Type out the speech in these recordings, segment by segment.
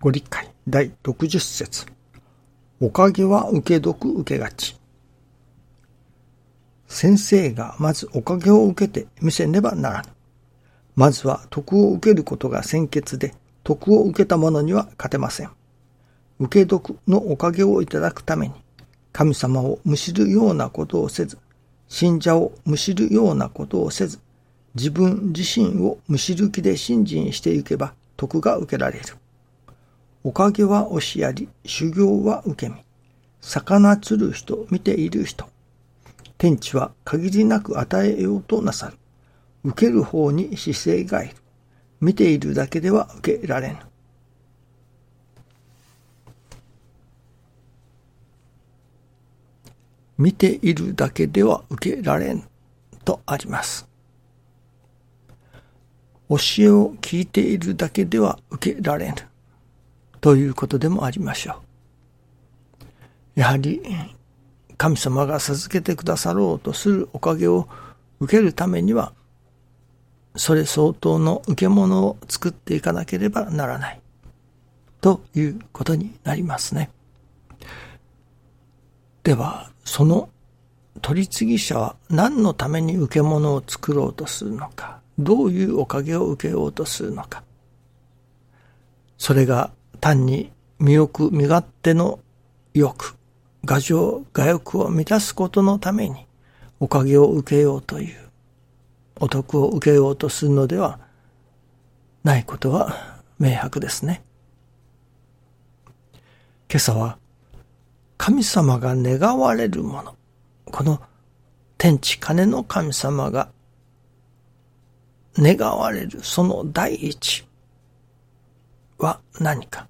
ご理解第60節おかげは受け得受けがち。先生がまずおかげを受けて見せねばならぬ。まずは徳を受けることが先決で、徳を受けた者には勝てません。受け得のおかげをいただくために、神様をむしるようなことをせず、信者をむしるようなことをせず、自分自身をむしる気で信心していけば徳が受けられる。おかげは押しやり、修行は受け身。魚釣る人、見ている人。天地は限りなく与えようとなさる。受ける方に姿勢がいる。見ているだけでは受けられぬ。見ているだけでは受けられんとあります。教えを聞いているだけでは受けられぬ。ということでもありましょう。やはり、神様が授けてくださろうとするおかげを受けるためには、それ相当の受け物を作っていかなければならない。ということになりますね。では、その取り次ぎ者は何のために受け物を作ろうとするのか、どういうおかげを受けようとするのか。それが単に身欲身勝手の欲、牙情、我欲を満たすことのためにおかげを受けようという、お得を受けようとするのではないことは明白ですね。今朝は神様が願われるもの、この天地金の神様が願われるその第一は何か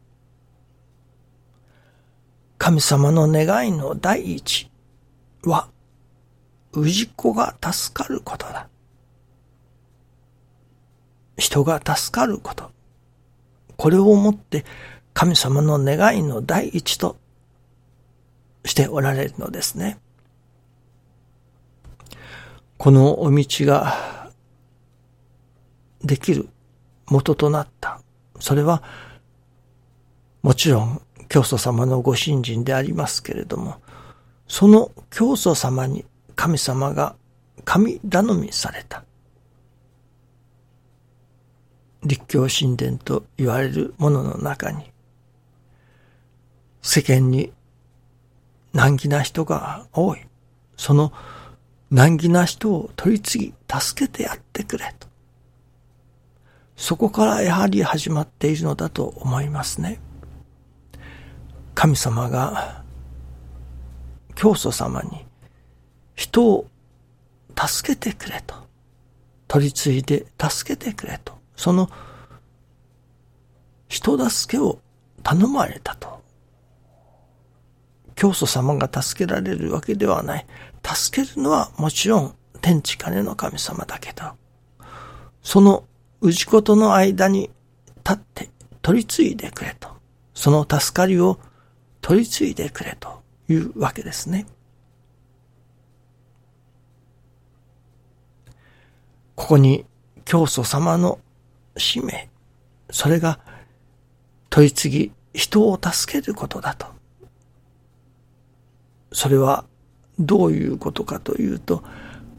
神様の願いの第一は、氏子が助かることだ。人が助かること。これをもって神様の願いの第一としておられるのですね。このお道ができる元となった。それはもちろん教祖様のご信心でありますけれども、その教祖様に神様が神頼みされた。立教神殿と言われるものの中に、世間に難儀な人が多い。その難儀な人を取り次ぎ助けてやってくれと。そこからやはり始まっているのだと思いますね。神様が教祖様に人を助けてくれと。取り次いで助けてくれと。その人助けを頼まれたと。教祖様が助けられるわけではない。助けるのはもちろん天地金の神様だけど、その氏子との間に立って取り継いでくれと。その助かりを取り継いでくれというわけですね。ここに教祖様の使命、それが取り次ぎ人を助けることだと。それはどういうことかというと、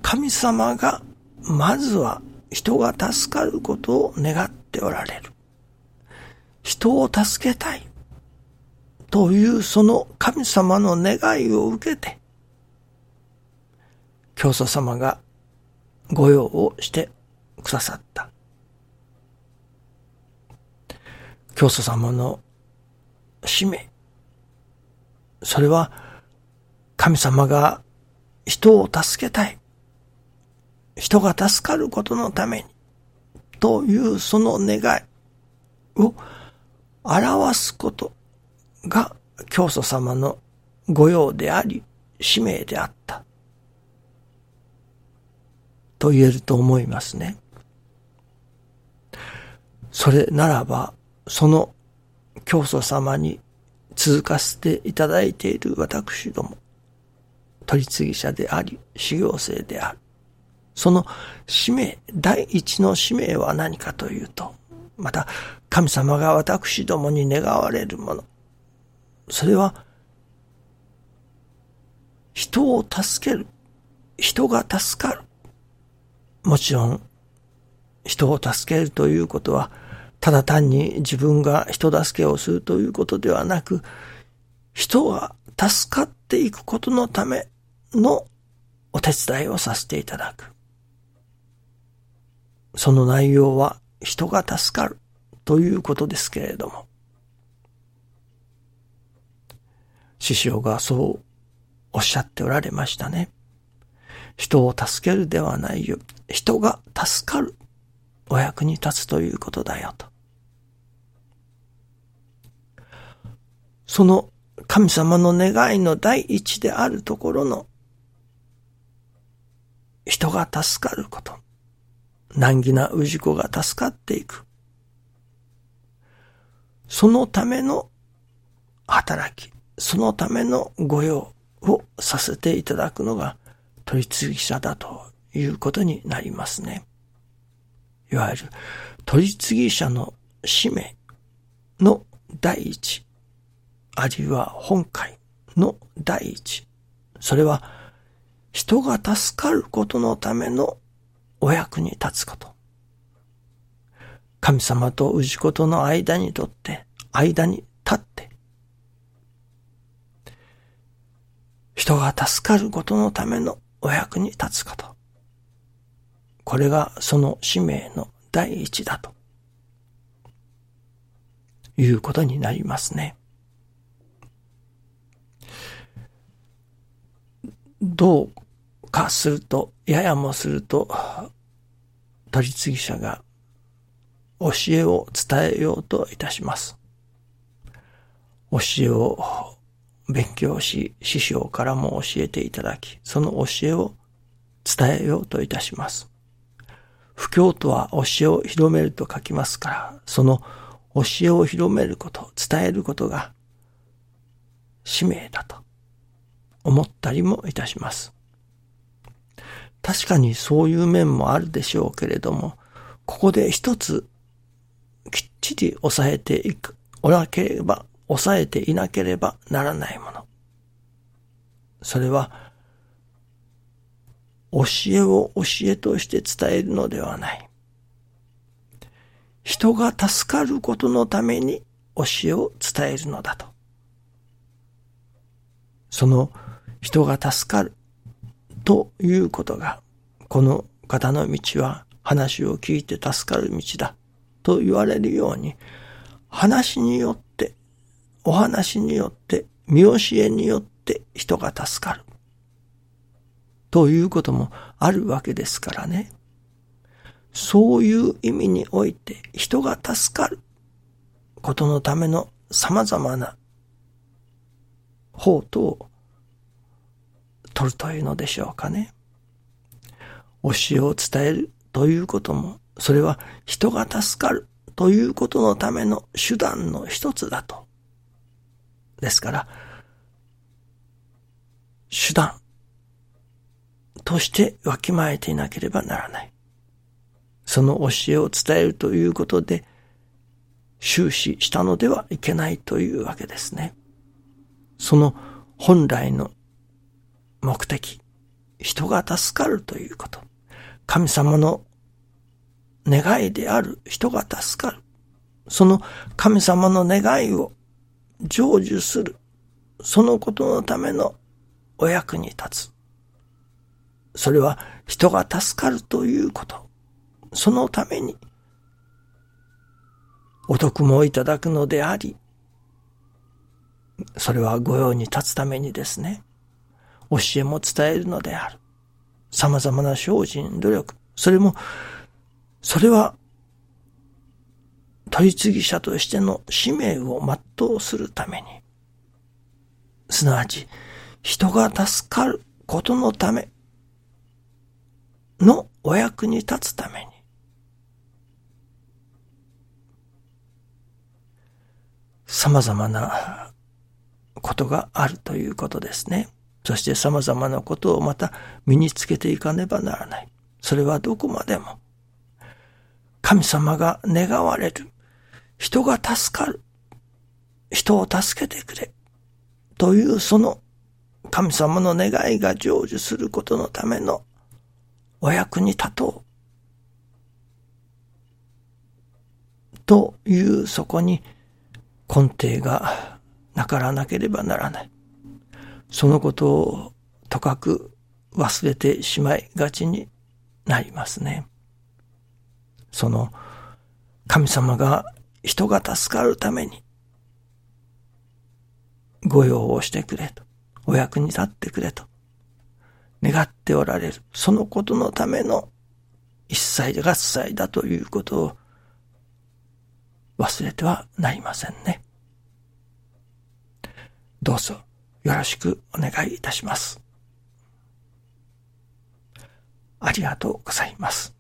神様がまずは人が助かることを願っておられる。人を助けたい。というその神様の願いを受けて、教祖様が御用をしてくださった。教祖様の使命。それは神様が人を助けたい。人が助かることのために。というその願いを表すことが教祖様の御用であり、使命であった。と言えると思いますね。それならば、その教祖様に続かせていただいている私ども、取り次ぎ者であり、修行生である。その使命、第一の使命は何かというと、また神様が私どもに願われるもの。それは、人を助ける。人が助かる。もちろん、人を助けるということは、ただ単に自分が人助けをするということではなく、人が助かっていくことのためのお手伝いをさせていただく。その内容は人が助かるということですけれども、師匠がそうおっしゃっておられましたね。人を助けるではないよ。人が助かる。お役に立つということだよと。その神様の願いの第一であるところの人が助かること。難儀な氏子が助かっていく。そのための働き、そのための御用をさせていただくのが取次ぎ者だということになりますね。いわゆる取次ぎ者の使命の第一、あるいは本会の第一。それは人が助かることのためのお役に立つこと。神様と氏子との間にとって、間に立って、人が助かることのためのお役に立つこと。これがその使命の第一だということになりますね。どうかすると、ややもすると、取り次ぎ者が教えを伝えようといたします。教えを勉強し、師匠からも教えていただき、その教えを伝えようといたします。不教とは教えを広めると書きますから、その教えを広めること、伝えることが使命だと思ったりもいたします。確かにそういう面もあるでしょうけれども、ここで一つきっちり抑えていく、おなければ、抑えていなければならないもの。それは、教えを教えとして伝えるのではない。人が助かることのために教えを伝えるのだと。その人が助かるということが、この方の道は話を聞いて助かる道だと言われるように、話によって、お話によって、見教えによって人が助かる。ということもあるわけですからね。そういう意味において人が助かることのための様々な方とを取るというのでしょうかね。教えを伝えるということも、それは人が助かるということのための手段の一つだと。ですから、手段としてわきまえていなければならない。その教えを伝えるということで、終始したのではいけないというわけですね。その本来の目的、人が助かるということ。神様の願いである人が助かる。その神様の願いを成就する。そのことのためのお役に立つ。それは人が助かるということ。そのためにお得もいただくのであり、それは御用に立つためにですね。教えも伝えるのである。様々な精進、努力。それも、それは、取り次ぎ者としての使命を全うするために、すなわち、人が助かることのためのお役に立つために、様々なことがあるということですね。そして様々なことをまた身につけていかねばならない。それはどこまでも神様が願われる。人が助かる。人を助けてくれ。というその神様の願いが成就することのためのお役に立とう。というそこに根底がなからなければならない。そのことをとかく忘れてしまいがちになりますね。その神様が人が助かるために御用をしてくれと、お役に立ってくれと願っておられる。そのことのための一切合切だということを忘れてはなりませんね。どうぞよろしくお願いいたします。ありがとうございます。